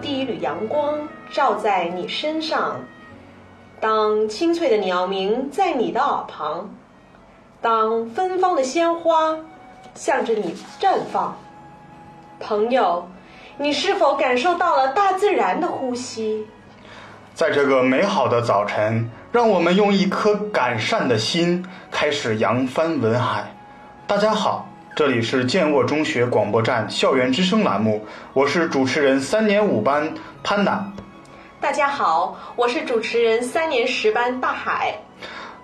第一缕阳光照在你身上，当清脆的鸟鸣在你的耳旁，当芬芳的鲜花向着你绽放，朋友，你是否感受到了大自然的呼吸？在这个美好的早晨，让我们用一颗感善的心开始扬帆文海。大家好，这里是建沃中学广播站校园之声栏目，我是主持人三年五班潘楠。大家好，我是主持人三年十班大海。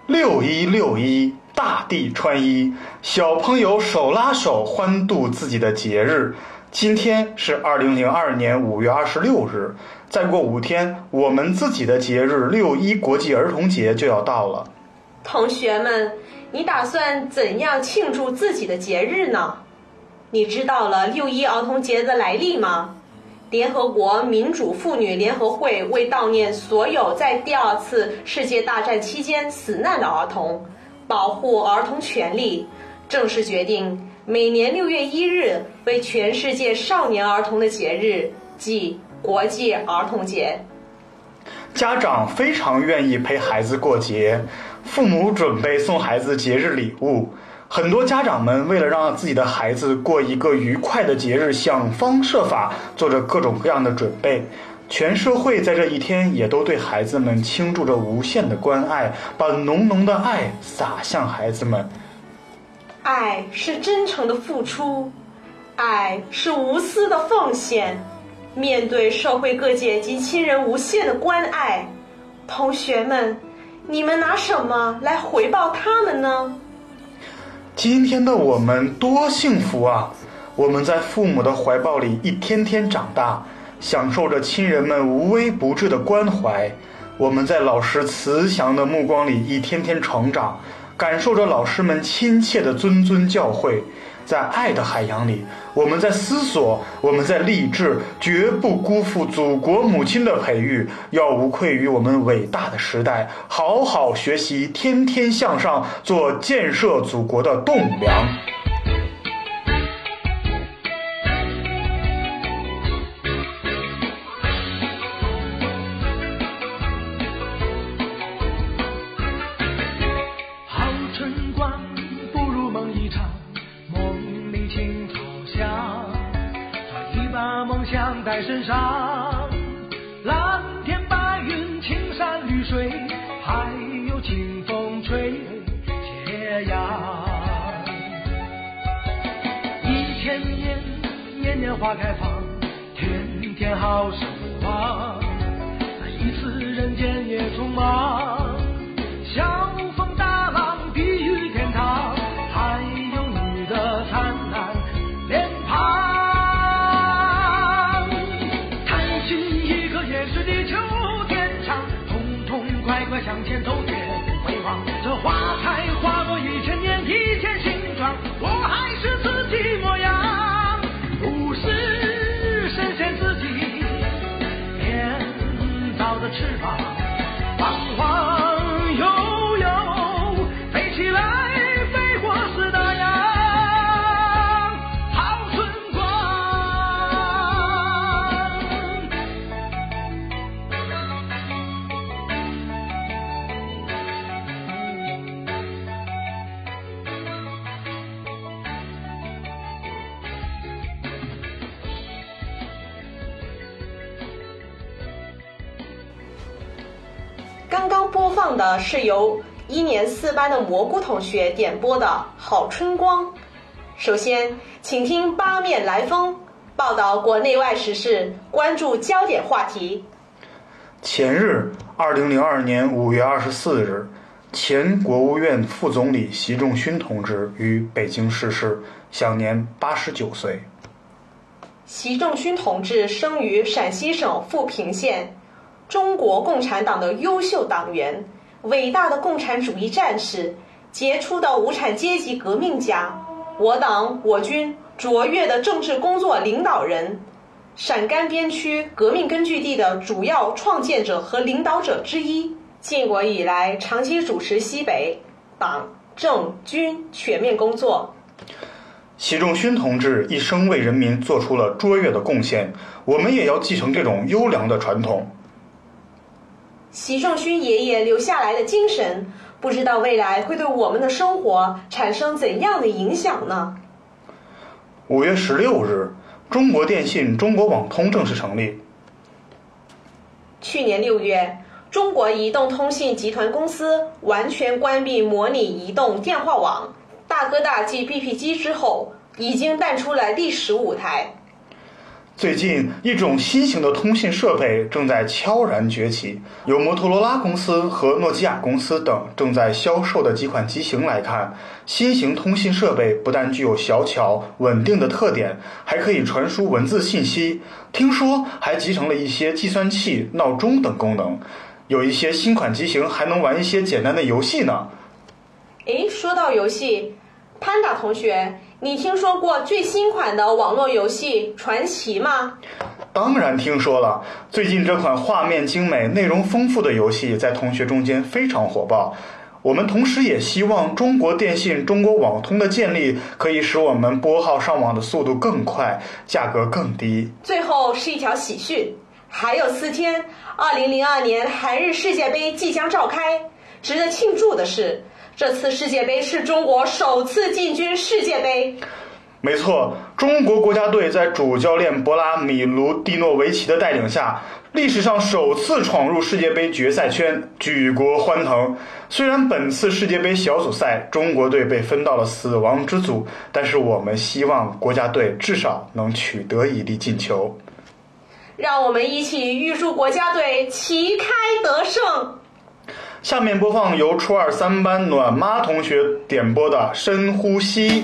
六一六一，大地穿衣，小朋友手拉手欢度自己的节日。今天是二零零二年五月二十六日，再过五天，我们自己的节日六一国际儿童节就要到了。同学们，你打算怎样庆祝自己的节日呢？你知道了六一儿童节的来历吗？联合国民主妇女联合会为悼念所有在第二次世界大战期间死难的儿童，保护儿童权利，正式决定。每年六月一日为全世界少年儿童的节日，即国际儿童节。家长非常愿意陪孩子过节，父母准备送孩子节日礼物。很多家长们为了让自己的孩子过一个愉快的节日，想方设法做着各种各样的准备。全社会在这一天也都对孩子们倾注着无限的关爱，把浓浓的爱洒向孩子们。爱是真诚的付出，爱是无私的奉献。面对社会各界及亲人无限的关爱，同学们，你们拿什么来回报他们呢？今天的我们多幸福啊！我们在父母的怀抱里一天天长大，享受着亲人们无微不至的关怀；我们在老师慈祥的目光里一天天成长。感受着老师们亲切的谆谆教诲，在爱的海洋里，我们在思索，我们在励志，绝不辜负祖国母亲的培育，要无愧于我们伟大的时代，好好学习，天天向上，做建设祖国的栋梁。花开放，天天好时光。一次人间也匆忙，刚刚播放的是由一年四班的蘑菇同学点播的《好春光》。首先，请听八面来风报道国内外时事，关注焦点话题。前日，二零零二年五月二十四日，前国务院副总理习仲勋同志于北京逝世，享年八十九岁。习仲勋同志生于陕西省富平县。中国共产党的优秀党员，伟大的共产主义战士，杰出的无产阶级革命家，我党我军卓越的政治工作领导人，陕甘边区革命根据地的主要创建者和领导者之一。建国以来，长期主持西北党政军全面工作。习仲勋同志一生为人民做出了卓越的贡献，我们也要继承这种优良的传统。习仲勋爷爷留下来的精神，不知道未来会对我们的生活产生怎样的影响呢？五月十六日，中国电信、中国网通正式成立。去年六月，中国移动通信集团公司完全关闭模拟移动电话网。大哥大继 BP 机之后，已经淡出了历史舞台。最近，一种新型的通信设备正在悄然崛起。由摩托罗拉公司和诺基亚公司等正在销售的几款机型来看，新型通信设备不但具有小巧稳定的特点，还可以传输文字信息。听说还集成了一些计算器、闹钟等功能。有一些新款机型还能玩一些简单的游戏呢。诶，说到游戏。潘达同学，你听说过最新款的网络游戏《传奇》吗？当然听说了。最近这款画面精美、内容丰富的游戏在同学中间非常火爆。我们同时也希望中国电信、中国网通的建立可以使我们拨号上网的速度更快，价格更低。最后是一条喜讯，还有四天，二零零二年韩日世界杯即将召开。值得庆祝的是。这次世界杯是中国首次进军世界杯。没错，中国国家队在主教练博拉米卢蒂诺维奇的带领下，历史上首次闯入世界杯决赛圈，举国欢腾。虽然本次世界杯小组赛中国队被分到了死亡之组，但是我们希望国家队至少能取得一粒进球。让我们一起预祝国家队旗开得胜。下面播放由初二三班暖妈同学点播的《深呼吸》。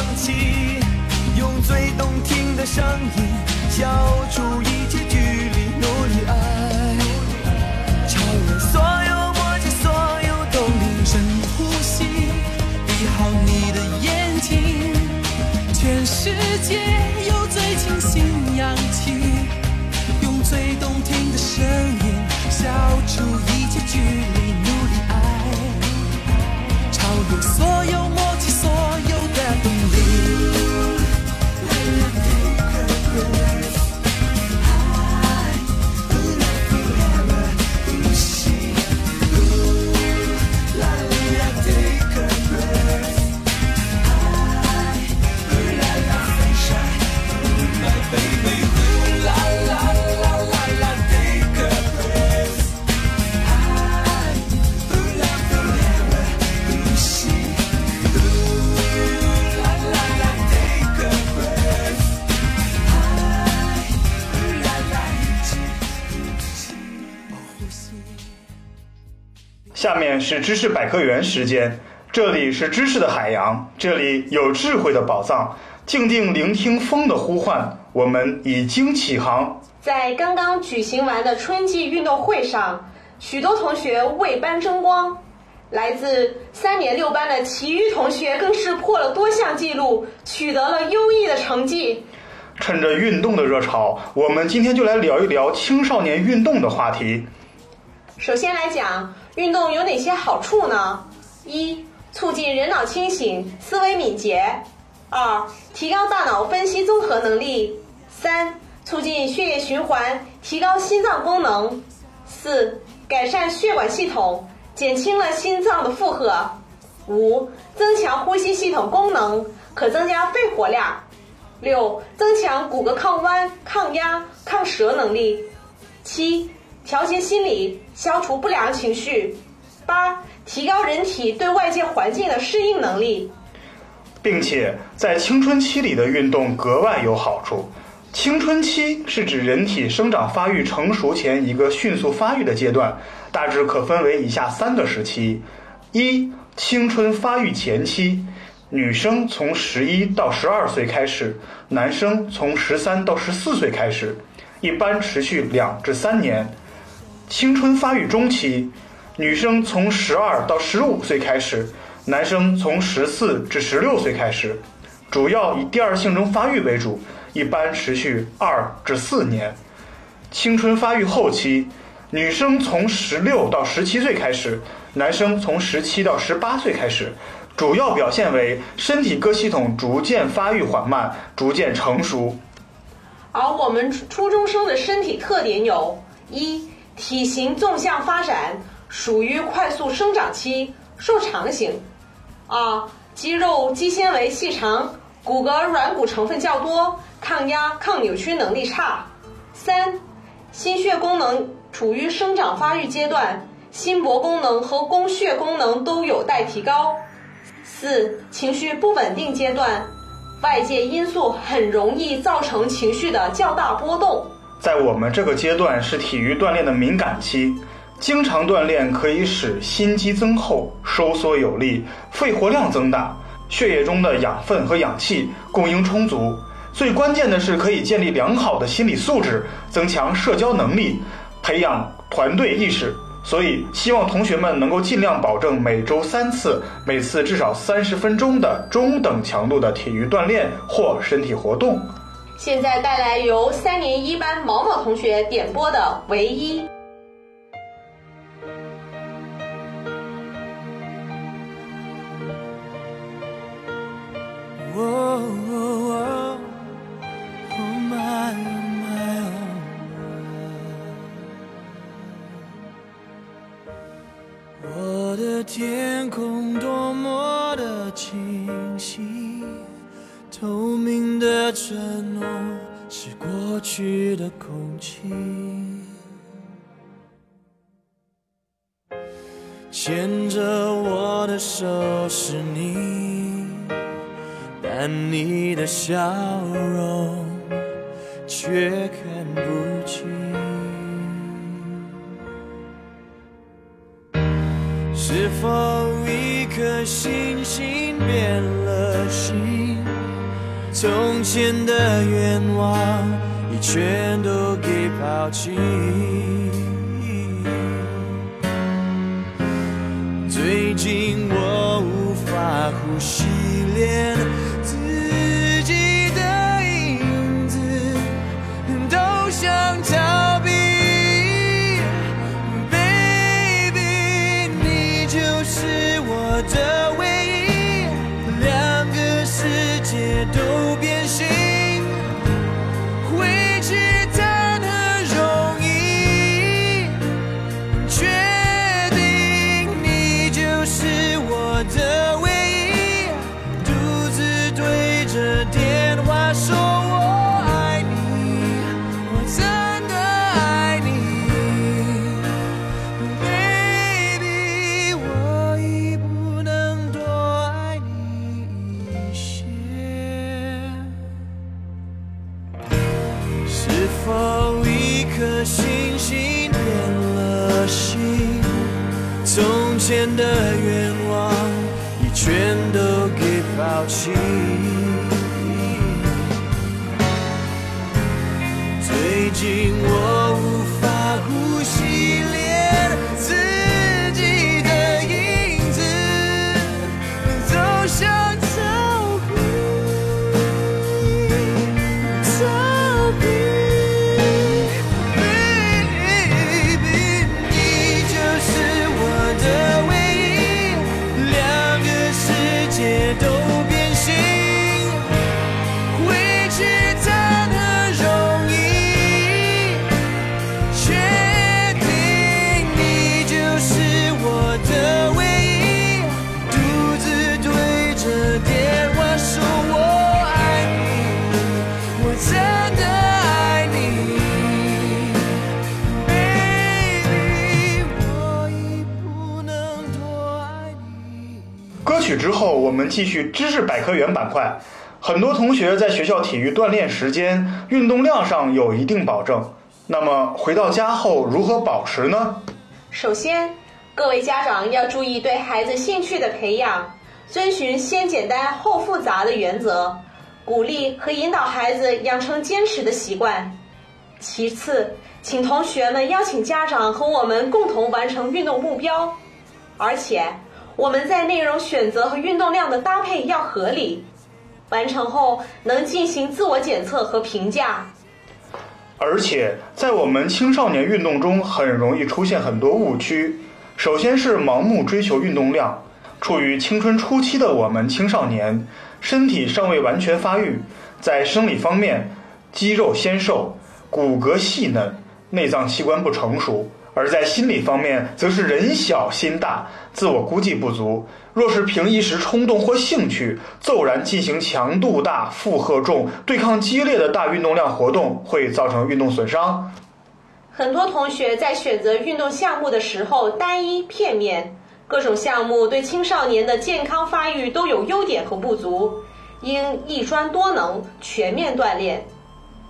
勇气用最动听的声音消除一切距离努力爱。超越所有默契所有动力深呼吸闭好你的眼睛。全世界有最清新氧气。下面是知识百科园时间，这里是知识的海洋，这里有智慧的宝藏，静静聆听风的呼唤，我们已经起航。在刚刚举行完的春季运动会上，许多同学为班争光，来自三年六班的其余同学更是破了多项纪录，取得了优异的成绩。趁着运动的热潮，我们今天就来聊一聊青少年运动的话题。首先来讲。运动有哪些好处呢？一、促进人脑清醒，思维敏捷；二、提高大脑分析综合能力；三、促进血液循环，提高心脏功能；四、改善血管系统，减轻了心脏的负荷；五、增强呼吸系统功能，可增加肺活量；六、增强骨骼抗弯、抗压、抗折能力；七、调节心理，消除不良情绪；八、提高人体对外界环境的适应能力。并且在青春期里的运动格外有好处。青春期是指人体生长发育成熟前一个迅速发育的阶段，大致可分为以下三个时期：一、青春发育前期，女生从十一到十二岁开始，男生从十三到十四岁开始，一般持续两至三年；青春发育中期，女生从十二到十五岁开始，男生从十四至十六岁开始，主要以第二性征发育为主。一般持续二至四年。青春发育后期，女生从十六到十七岁开始，男生从十七到十八岁开始，主要表现为身体各系统逐渐发育缓慢，逐渐成熟。而我们初中生的身体特点有：一、体型纵向发展，属于快速生长期，瘦长型；二、肌肉肌纤维细长，骨骼软骨成分较多。抗压、抗扭曲能力差。三、心血功能处于生长发育阶段，心搏功能和供血功能都有待提高。四、情绪不稳定阶段，外界因素很容易造成情绪的较大波动。在我们这个阶段是体育锻炼的敏感期，经常锻炼可以使心肌增厚、收缩有力，肺活量增大，血液中的养分和氧气供应充足。最关键的是，可以建立良好的心理素质，增强社交能力，培养团队意识。所以，希望同学们能够尽量保证每周三次，每次至少三十分钟的中等强度的体育锻炼或身体活动。现在带来由三年一班毛毛同学点播的《唯一》。我的天空多么的清晰，透明的承诺是过去的空气。牵着我的手是你，但你的笑容却看不清。是否一颗星从前的愿望已全都给抛弃。最近我无法呼吸，连自己的影子都想逃避。Baby，你就是我的继续知识百科园板块。很多同学在学校体育锻炼时间、运动量上有一定保证，那么回到家后如何保持呢？首先，各位家长要注意对孩子兴趣的培养，遵循先简单后复杂的原则，鼓励和引导孩子养成坚持的习惯。其次，请同学们邀请家长和我们共同完成运动目标，而且我们在内容选择和运动量的搭配要合理，完成后能进行自我检测和评价。而且在我们青少年运动中，很容易出现很多误区。首先是盲目追求运动量。处于青春初期的我们青少年，身体尚未完全发育，在生理方面，肌肉纤瘦。骨骼细嫩，内脏器官不成熟；而在心理方面，则是人小心大，自我估计不足。若是凭一时冲动或兴趣，骤然进行强度大、负荷重、对抗激烈的大运动量活动，会造成运动损伤。很多同学在选择运动项目的时候单一片面，各种项目对青少年的健康发育都有优点和不足，应一专多能，全面锻炼。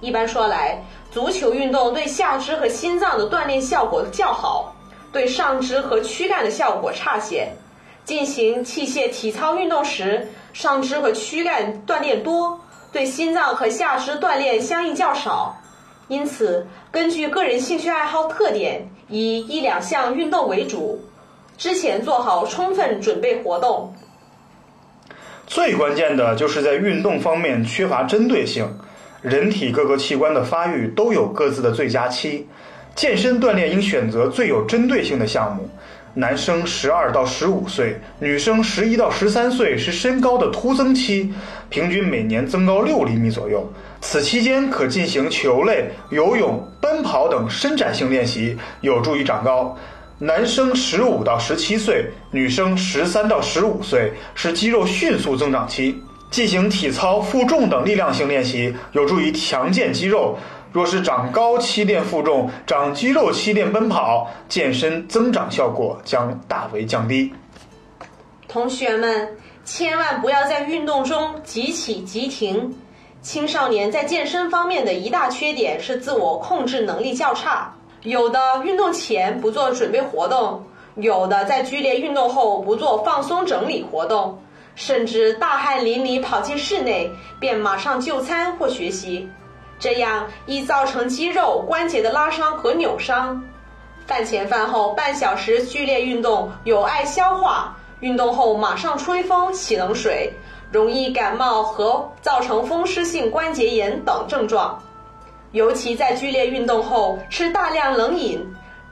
一般说来，足球运动对下肢和心脏的锻炼效果较好，对上肢和躯干的效果差些。进行器械体操运动时，上肢和躯干锻炼多，对心脏和下肢锻炼相应较少。因此，根据个人兴趣爱好特点，以一两项运动为主，之前做好充分准备活动。最关键的就是在运动方面缺乏针对性。人体各个器官的发育都有各自的最佳期，健身锻炼应选择最有针对性的项目。男生十二到十五岁，女生十一到十三岁是身高的突增期，平均每年增高六厘米左右。此期间可进行球类、游泳、奔跑等伸展性练习，有助于长高。男生十五到十七岁，女生十三到十五岁是肌肉迅速增长期。进行体操、负重等力量性练习，有助于强健肌肉。若是长高期练负重，长肌肉期练奔跑，健身增长效果将大为降低。同学们，千万不要在运动中急起急停。青少年在健身方面的一大缺点是自我控制能力较差，有的运动前不做准备活动，有的在剧烈运动后不做放松整理活动。甚至大汗淋漓跑进室内，便马上就餐或学习，这样易造成肌肉关节的拉伤和扭伤。饭前饭后半小时剧烈运动有碍消化，运动后马上吹风洗冷水，容易感冒和造成风湿性关节炎等症状。尤其在剧烈运动后吃大量冷饮，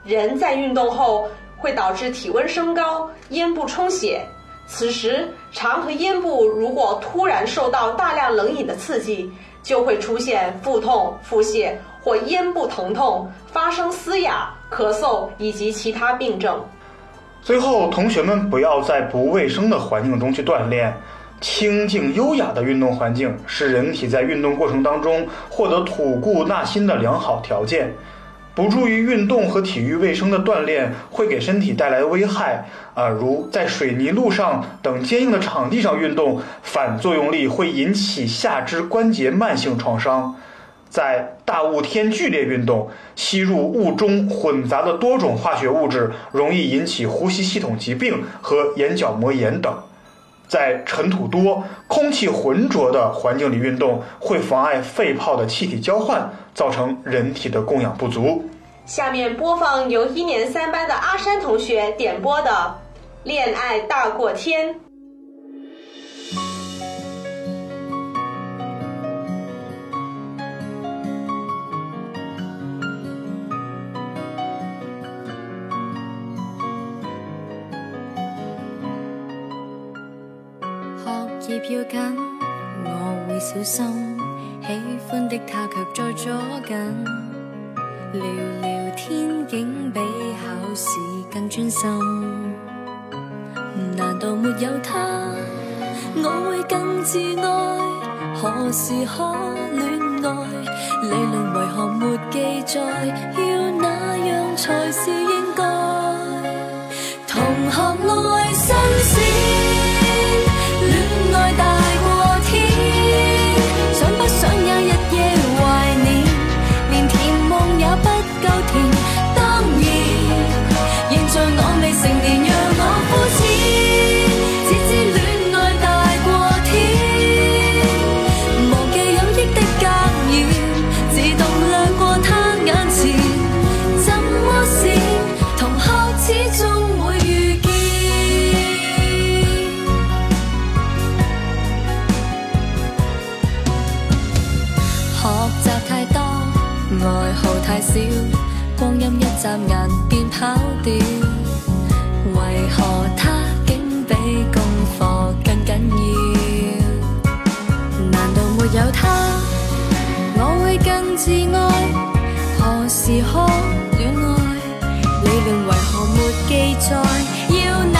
人在运动后会导致体温升高，咽部充血。此时，肠和咽部如果突然受到大量冷饮的刺激，就会出现腹痛、腹泻或咽部疼痛，发生嘶哑、咳嗽以及其他病症。最后，同学们不要在不卫生的环境中去锻炼，清静优雅的运动环境是人体在运动过程当中获得吐故纳新的良好条件。不注意运动和体育卫生的锻炼会给身体带来危害啊，如在水泥路上等坚硬的场地上运动，反作用力会引起下肢关节慢性创伤；在大雾天剧烈运动，吸入雾中混杂的多种化学物质，容易引起呼吸系统疾病和眼角膜炎等；在尘土多、空气浑浊的环境里运动，会妨碍肺泡的气体交换。造成人体的供氧不足。下面播放由一年三班的阿山同学点播的《恋爱大过天》。學業要紧，我會小心。喜歡的他卻在左紧，聊聊天竟比考试更专心。难道没有他，我会更自爱？何时可恋爱？理论为何沒記載？眨眼便跑掉。为何他竟比功课更紧要？难道没有他，我会更自爱？何时可恋爱？理论为何没记载？要那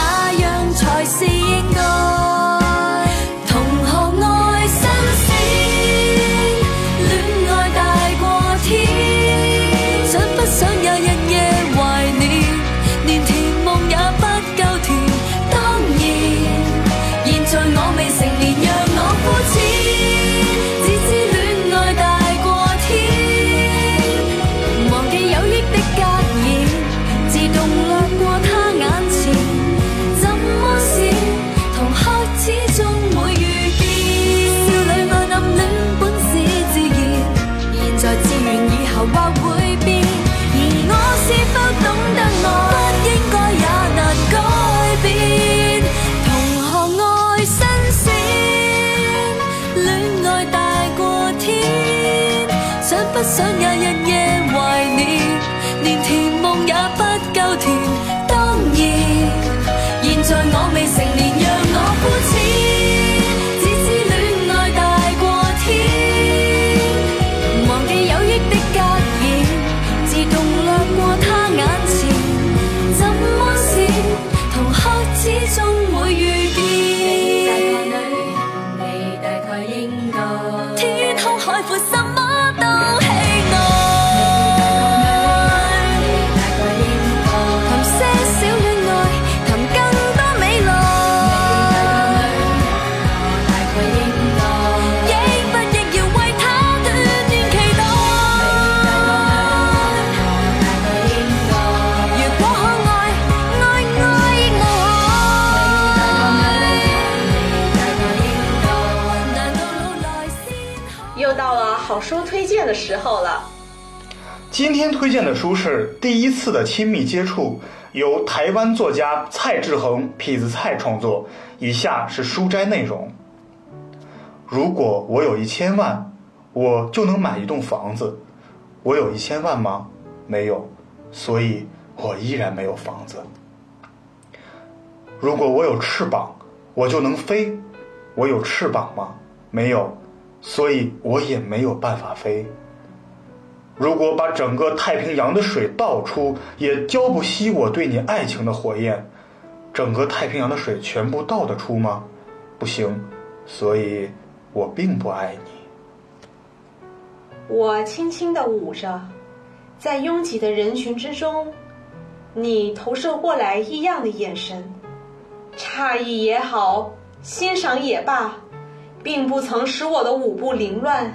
想也日夜怀念？连甜梦也不够甜。时候了。今天推荐的书是《第一次的亲密接触》，由台湾作家蔡志恒痞子蔡创作。以下是书摘内容：如果我有一千万，我就能买一栋房子。我有一千万吗？没有，所以我依然没有房子。如果我有翅膀，我就能飞。我有翅膀吗？没有，所以我也没有办法飞。如果把整个太平洋的水倒出，也浇不熄我对你爱情的火焰。整个太平洋的水全部倒得出吗？不行，所以我并不爱你。我轻轻地舞着，在拥挤的人群之中，你投射过来异样的眼神，诧异也好，欣赏也罢，并不曾使我的舞步凌乱，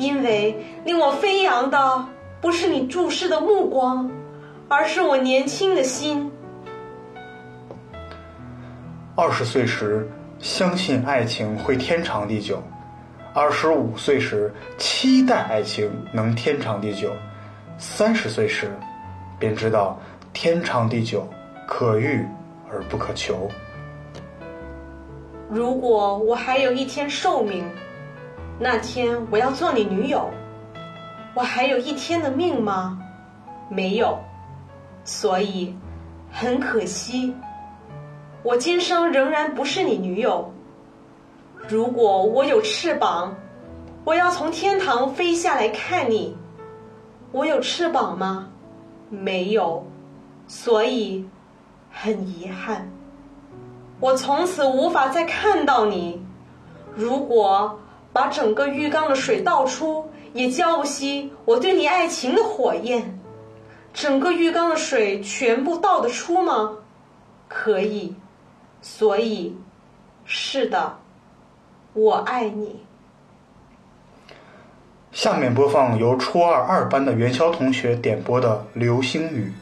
因为令我飞扬的不是你注视的目光，而是我年轻的心。二十岁时，相信爱情会天长地久；二十五岁时，期待爱情能天长地久；三十岁时，便知道天长地久可遇而不可求。如果我还有一天寿命，那天我要做你女友。我还有一天的命吗？没有，所以很可惜，我今生仍然不是你女友。如果我有翅膀，我要从天堂飞下来看你。我有翅膀吗？没有，所以很遗憾。我从此无法再看到你。如果把整个浴缸的水倒出，也浇不熄我对你爱情的火焰。整个浴缸的水全部倒得出吗？可以。所以，是的，我爱你。下面播放由初二二班的元宵同学点播的《流星雨》。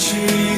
去。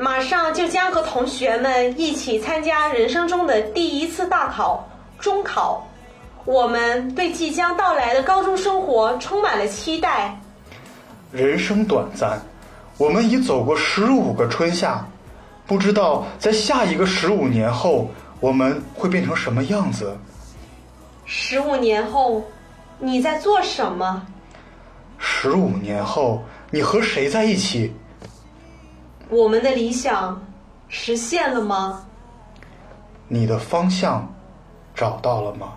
马上就将和同学们一起参加人生中的第一次大考中考。我们对即将到来的高中生活充满了期待。人生短暂我们已走过十五个春夏不知道在下一个十五年后我们会变成什么样子。十五年后你在做什么？十五年后你和谁在一起？我们的理想实现了吗？你的方向找到了吗？